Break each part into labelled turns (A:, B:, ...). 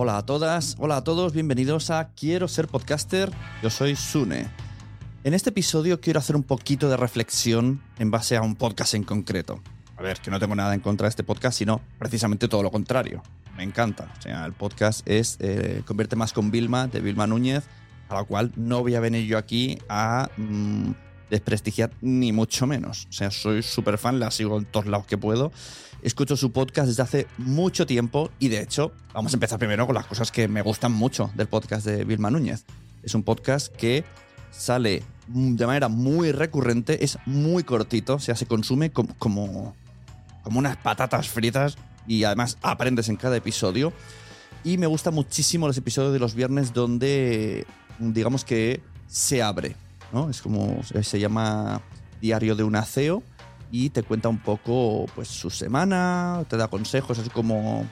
A: Hola a todas, hola a todos, bienvenidos a Quiero ser podcaster, yo soy Sune. En este episodio quiero hacer un poquito de reflexión en base a un podcast en concreto. A ver, que no tengo nada en contra de este podcast, sino precisamente todo lo contrario. Me encanta. O sea, el podcast es eh, Convierte más con Vilma, de Vilma Núñez, a la cual no voy a venir yo aquí a mm, desprestigiar ni mucho menos. O sea, soy súper fan, la sigo en todos lados que puedo. Escucho su podcast desde hace mucho tiempo y de hecho, vamos a empezar primero con las cosas que me gustan mucho del podcast de Vilma Núñez. Es un podcast que sale de manera muy recurrente, es muy cortito, o sea, se consume como, como, como unas patatas fritas y además aprendes en cada episodio. Y me gusta muchísimo los episodios de los viernes donde, digamos que se abre, ¿no? Es como, se llama Diario de un aceo y te cuenta un poco, pues, su semana, te da consejos, así como,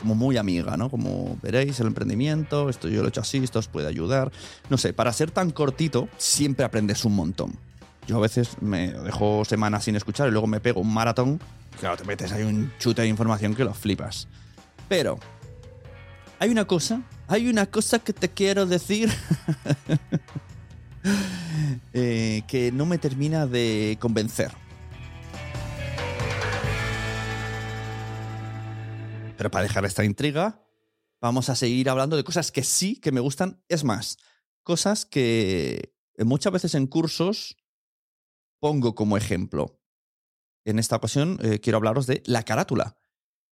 A: como muy amiga, ¿no? Como veréis el emprendimiento, esto yo lo he hecho así, esto os puede ayudar. No sé, para ser tan cortito, siempre aprendes un montón. Yo a veces me dejo semanas sin escuchar y luego me pego un maratón. Claro, te metes ahí un chute de información que lo flipas. Pero, hay una cosa, hay una cosa que te quiero decir eh, que no me termina de convencer. Pero para dejar esta intriga, vamos a seguir hablando de cosas que sí, que me gustan. Es más, cosas que muchas veces en cursos pongo como ejemplo. En esta ocasión eh, quiero hablaros de la carátula.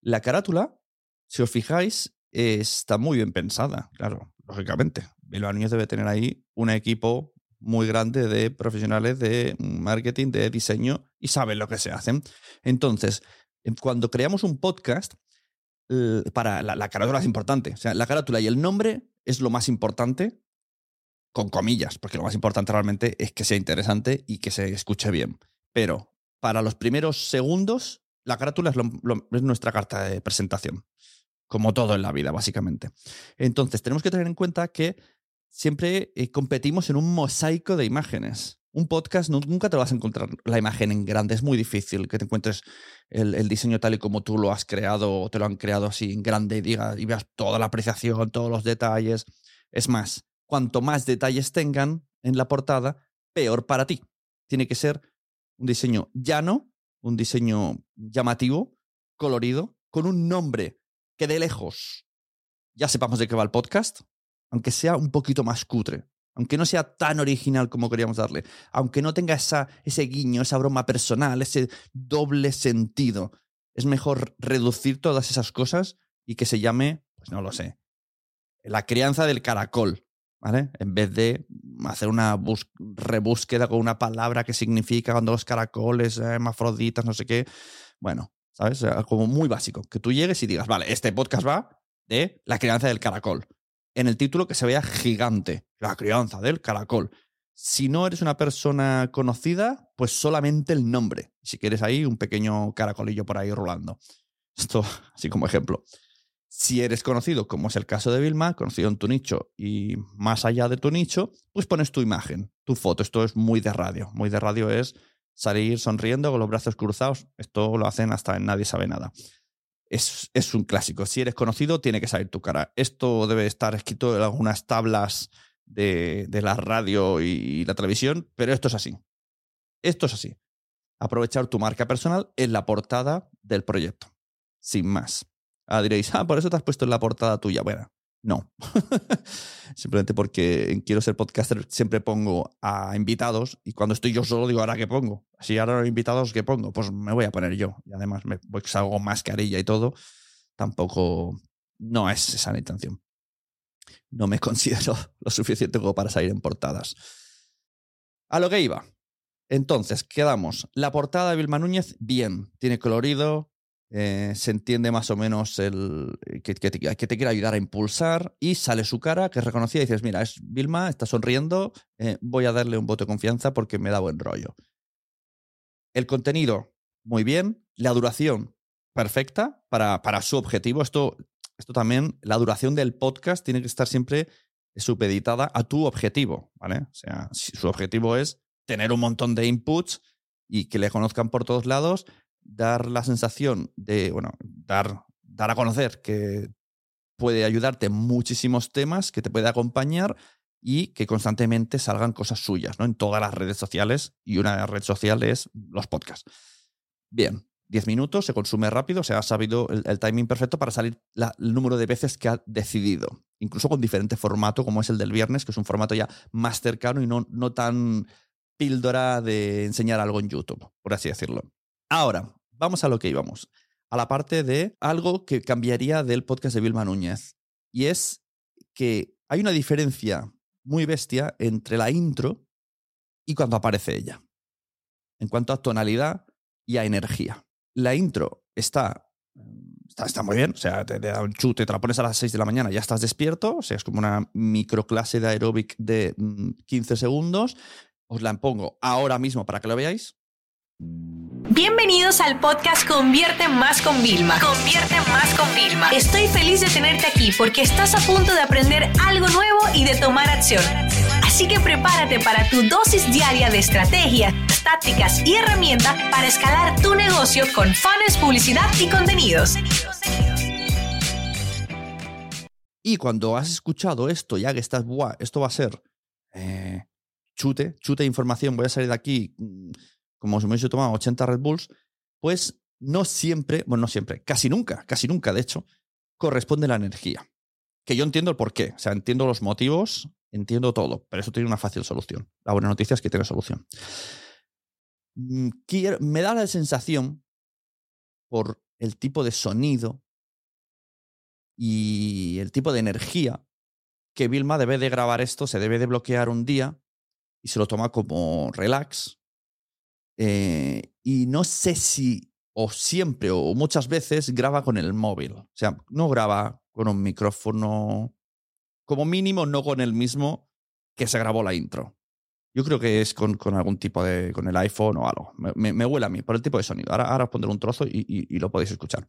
A: La carátula, si os fijáis, está muy bien pensada, claro, lógicamente. Bilbao Núñez debe tener ahí un equipo muy grande de profesionales de marketing, de diseño y saben lo que se hacen. Entonces, cuando creamos un podcast, para la, la, carátula es importante. O sea, la carátula y el nombre es lo más importante, con comillas, porque lo más importante realmente es que sea interesante y que se escuche bien. Pero para los primeros segundos, la carátula es, lo, es nuestra carta de presentación, como todo en la vida, básicamente. Entonces, tenemos que tener en cuenta que siempre eh, competimos en un mosaico de imágenes un podcast nunca te vas a encontrar la imagen en grande. Es muy difícil que te encuentres el, el, diseño tal y como tú lo has creado o te lo han creado así en grande y, digas, y veas toda la apreciación, todos los detalles. Es más, cuanto más detalles tengan en la portada, peor para ti. Tiene que ser un diseño llano, un diseño llamativo, colorido, con un nombre que de lejos ya sepamos de qué va el podcast, aunque sea un poquito más cutre aunque no sea tan original como queríamos darle, aunque no tenga esa, ese guiño, esa broma personal, ese doble sentido, es mejor reducir todas esas cosas y que se llame, pues no lo sé, la crianza del caracol, ¿vale? En vez de hacer una rebúsqueda con una palabra que significa cuando los caracoles, eh, hermafroditas, no sé qué. Bueno, ¿sabes? Como muy básico. Que tú llegues y digas, vale, este podcast va de la crianza del caracol en el título que se vea gigante, la crianza del caracol. Si no eres una persona conocida, pues solamente el nombre. Si quieres ahí un pequeño caracolillo por ahí rolando. Esto así como ejemplo. Si eres conocido, como es el caso de Vilma, conocido en tu nicho y más allá de tu nicho, pues pones tu imagen, tu foto. Esto es muy de radio. Muy de radio es salir sonriendo con los brazos cruzados. Esto lo hacen hasta en Nadie sabe nada es, es, un clásico. Si eres conocido, tiene que salir tu cara. Esto debe estar escrito en algunas tablas de, de, la radio y la televisión, pero esto es así. Esto es así. aprovechar tu marca personal en la portada del proyecto. Sin más. Ah, diréis, ah, por eso te has puesto en la portada tuya. Bueno, no. Simplemente porque en Quiero ser podcaster siempre pongo a invitados y cuando estoy yo solo digo, ¿ahora qué pongo? Si ahora los invitados, ¿qué pongo? Pues me voy a poner yo. Y además me pues, hago mascarilla y todo. Tampoco no es esa la intención. No me considero lo suficiente como para salir en portadas. A lo que iba. Entonces, quedamos. La portada de Vilma Núñez, bien. Tiene colorido, eh, se entiende más o menos el que, que, te, que, quiere ayudar a impulsar y sale su cara que es reconocida y dices, mira, es Vilma, está sonriendo, eh, voy a darle un voto de confianza porque me da buen rollo. El contenido, muy bien. La duración, perfecta para, para su objetivo. Esto, esto también, la duración del podcast tiene que estar siempre supeditada a tu objetivo, ¿vale? O sea, si su objetivo es tener un montón de inputs y que le conozcan por todos lados, dar la sensación de, bueno, dar, dar a conocer que puede ayudarte en muchísimos temas, que te puede acompañar y que constantemente salgan cosas suyas, ¿no? En todas las redes sociales y una red social es los podcasts. Bien, 10 minutos, se consume rápido, se ha sabido el, timing perfecto para salir el número de veces que ha decidido, incluso con diferente formato como es el del viernes, que es un formato ya más cercano y no, no tan píldora de enseñar algo en YouTube, por así decirlo. Ahora, vamos a lo que íbamos, a la parte de algo que cambiaría del podcast de Vilma Núñez, y es que hay una diferencia muy bestia entre la intro y cuando aparece ella, en cuanto a tonalidad y a energía. La intro está, está, está muy bien, o sea, te, da un chute, te la pones a las 6 de la mañana, ya estás despierto, o sea, es como una microclase de aeróbic de 15 mm, segundos. Os la pongo ahora mismo para que lo veáis.
B: Bienvenidos al podcast Convierte Más con Vilma. Convierte Más con Vilma. Estoy feliz de tenerte aquí porque estás a punto de aprender algo nuevo y de tomar acción. Así que prepárate para tu dosis diaria de estrategias, tácticas y herramientas para escalar tu negocio con fans, publicidad y contenidos.
A: Y cuando has escuchado esto, ya que estás, Buah, esto va a ser eh, chute, chute de información, voy a salir de aquí mm, como si me hubiese tomado 80 Red Bulls, pues no siempre, bueno, no siempre, casi nunca, casi nunca, de hecho, corresponde la energía. Que yo entiendo el por qué, o sea, entiendo los motivos, entiendo todo, pero eso tiene una fácil solución. La buena noticia es que tiene solución. Mm, me da la sensación, por el tipo de sonido y el tipo de energía, que Vilma debe de grabar esto, se debe de bloquear un día y se lo toma como relax, eh, y no sé si o siempre o muchas veces graba con el móvil. O sea, no graba con un micrófono, como mínimo no con el mismo que se grabó la intro. Yo creo que es con, con algún tipo de, con el iPhone o algo. Me, me, huele a mí, por el tipo de sonido. Ahora, ahora os pondré un trozo y, y, y, lo podéis escuchar.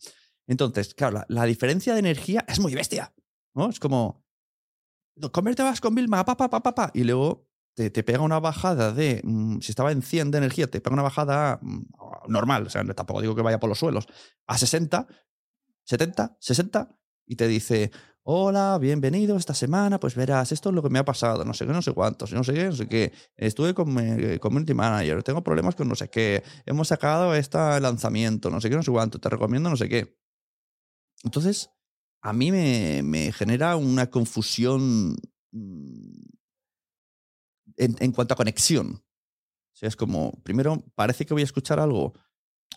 A: Entonces, claro, la, la, diferencia de energía es muy bestia. ¿no? Es como, convierte vas con Vilma, pa, pa, pa, pa, pa. Y luego te, te, pega una bajada de, mmm, si estaba en 100 de energía, te pega una bajada mmm, normal, o sea, tampoco digo que vaya por los suelos, a 60, 70, 60, y te dice, hola, bienvenido esta semana, pues verás, esto es lo que me ha pasado, no sé qué, no sé cuántos, no sé qué, no sé qué, estuve con mi community manager, tengo problemas con no sé qué, hemos sacado este lanzamiento, no sé qué, no sé cuánto, te recomiendo no sé qué. Entonces, a mí me, me genera una confusión mmm, en, cuanto a conexión. Es como, primero, parece que voy a escuchar algo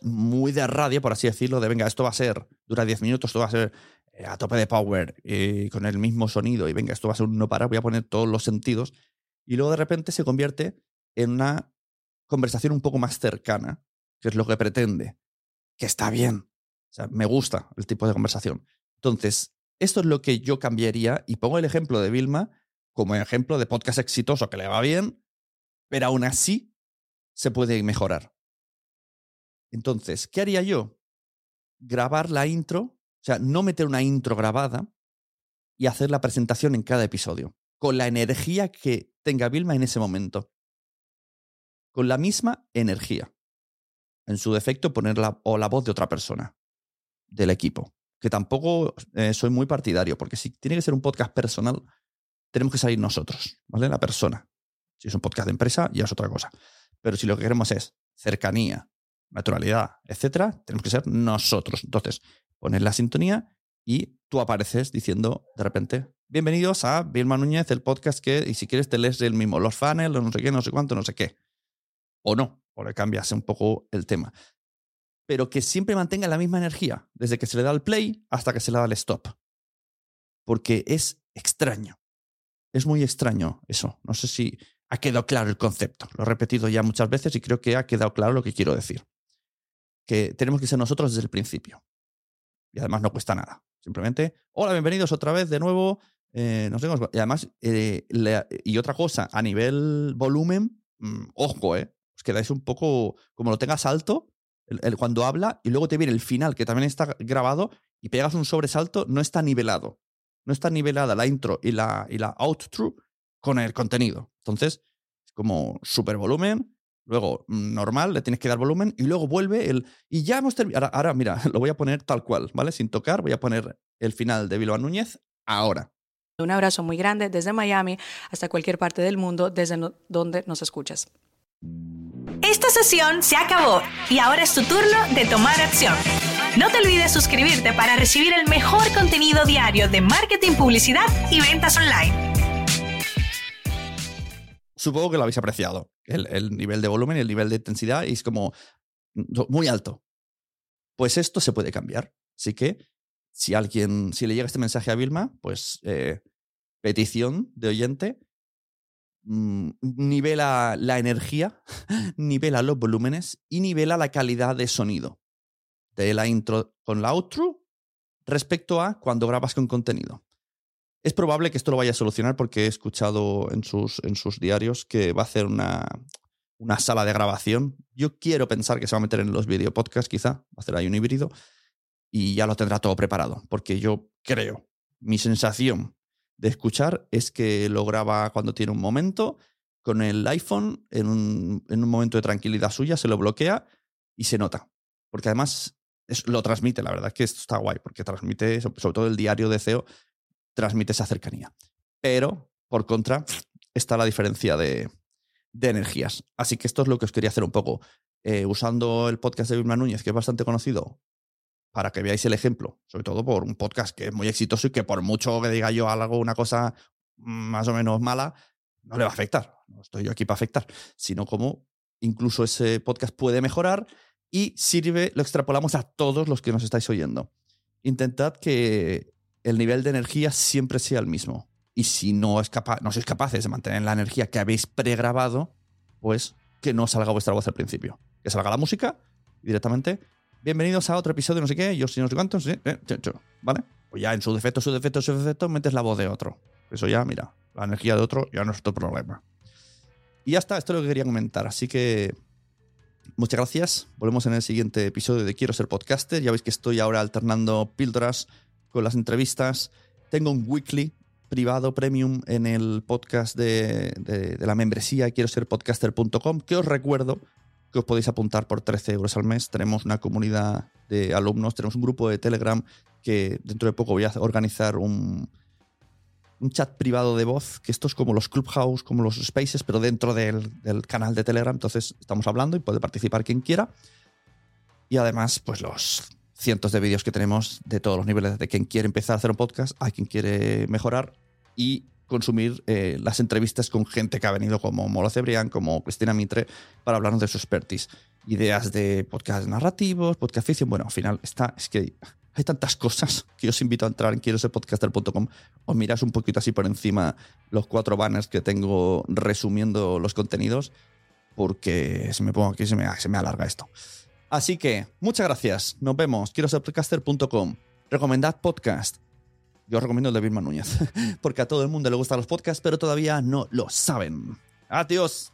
A: muy de radio, por así decirlo, de venga, esto va a ser, dura 10 minutos, esto va a ser eh, a tope de power, y con el mismo sonido, y venga, esto va a ser un no parar, voy a poner todos los sentidos, y luego de repente se convierte en una conversación un poco más cercana, que es lo que pretende, que está bien. Me gusta el tipo de conversación. Entonces, esto es lo que yo cambiaría, y pongo el ejemplo de Vilma, como ejemplo de podcast exitoso que le va bien, pero aún así se puede mejorar. Entonces, ¿qué haría yo? Grabar la intro, o sea, no meter una intro grabada y hacer la presentación en cada episodio, con la energía que tenga Vilma en ese momento. Con la misma energía. En su defecto, poner la, o la voz de otra persona del equipo. Que tampoco eh, soy muy partidario, porque si tiene que ser un podcast personal, tenemos que salir nosotros, ¿vale? La persona. Si es un podcast de empresa, ya es otra cosa. Pero si lo que queremos es cercanía, naturalidad, etcétera, tenemos que ser nosotros. Entonces, pones la sintonía y tú apareces diciendo de repente, bienvenidos a Vilma Núñez, el podcast que, y si quieres te lees el mismo, los funnels, no sé qué, no sé cuánto, no sé qué. O no, o le cambias un poco el tema. Pero que siempre mantenga la misma energía, desde que se le da el play hasta que se le da el stop. Porque es extraño. Es muy extraño eso. No sé si ha quedado claro el concepto. Lo he repetido ya muchas veces y creo que ha quedado claro lo que quiero decir. Que tenemos que ser nosotros desde el principio. Y además no cuesta nada. Simplemente, hola, bienvenidos otra vez de nuevo. Eh, nos vemos. Y además, eh, y otra cosa, a nivel volumen, mm, ojo, ¿eh? Os quedáis un poco, como lo tengas alto, cuando habla, y luego te viene el final, que también está grabado, y pegas un sobresalto, no está nivelado. No está nivelada la intro y la, y la outro con el contenido. Entonces, es como super volumen, luego normal, le tienes que dar volumen, y luego vuelve el. Y ya hemos terminado. Ahora, ahora, mira, lo voy a poner tal cual, ¿vale? Sin tocar, voy a poner el final de Bilbao Núñez ahora.
C: Un abrazo muy grande desde Miami hasta cualquier parte del mundo, desde no- donde nos escuchas.
B: Esta sesión se acabó y ahora es tu turno de tomar acción. No te olvides suscribirte para recibir el mejor contenido diario de marketing, publicidad y ventas online.
A: Supongo que lo habéis apreciado. El, el nivel de volumen y el nivel de intensidad es como mm, muy alto. Pues esto se puede cambiar. Así que si alguien, si le llega este mensaje a Vilma, pues eh, petición de oyente, mm, nivela la energía, nivela los volúmenes y nivela la calidad de sonido de la intro con la outro respecto a cuando grabas con contenido. Es probable que esto lo vaya a solucionar porque he escuchado en sus, en sus diarios que va a hacer una, una sala de grabación. Yo quiero pensar que se va a meter en los video podcasts, quizá, va a hacer ahí un híbrido y ya lo tendrá todo preparado. Porque yo creo, mi sensación de escuchar es que lo graba cuando tiene un momento con el iPhone, en un, en un momento de tranquilidad suya, se lo bloquea y se nota. Porque además es- lo transmite, la verdad es que esto está guay, porque transmite, so- sobre todo el diario de CEO, transmite esa cercanía. Pero, por contra, está la diferencia de, de energías. Así que esto es lo que os quería hacer un poco. Eh, usando el podcast de Vilma Núñez, que es bastante conocido, para que veáis el ejemplo, sobre todo por un podcast que es muy exitoso y que por mucho que diga yo algo, una cosa más o menos mala, no le va a afectar. No estoy yo aquí para afectar, sino como incluso ese podcast puede mejorar y sirve, lo extrapolamos a todos los que nos estáis oyendo. Intentad que el nivel de energía siempre sea el mismo. Y si no, es capa- no sois capaces de mantener la energía que habéis pregrabado, pues que no salga vuestra voz al principio. Que salga la música directamente. Bienvenidos a otro episodio, no sé qué, yo sí no sé cuántos, eh, eh, chu, chu", ¿vale? O ya en su defecto, su defecto, su defecto, metes la voz de otro. Eso ya, mira, la energía de otro ya no es tu problema. Y ya está, esto es lo que quería comentar. Así que muchas gracias. Volvemos en el siguiente episodio de Quiero ser podcaster. Ya veis que estoy ahora alternando píldoras con las entrevistas. Tengo un weekly privado premium en el podcast de, de- de la membresía quiero ser podcaster.com que os recuerdo que os podéis apuntar por 13 euros al mes. Tenemos una comunidad de alumnos, tenemos un grupo de Telegram que dentro de poco voy a organizar un, un chat privado de voz, que esto es como los Clubhouse, como los Spaces, pero dentro del, canal de Telegram. Entonces estamos hablando y puede participar quien quiera. Y además, pues los cientos de vídeos que tenemos de todos los niveles, de quien quiere empezar a hacer un podcast, a quien quiere mejorar y consumir eh, las entrevistas con gente que ha venido como Molo Cebrián, como Cristina Mitre, para hablarnos de su expertise. Ideas de podcast narrativos, podcast ficción. Bueno, al final está, es que hay tantas cosas que os invito a entrar en quiero ser podcaster.com. Os miráis un poquito así por encima los cuatro banners que tengo resumiendo los contenidos, porque si me pongo aquí se me, se me alarga esto. Así que, muchas gracias. Nos vemos. Quiero ser podcaster.com. Recomendad podcast. Yo recomiendo el de Vilma Núñez, porque a todo el mundo le gustan los podcasts, pero todavía no lo saben. Adiós.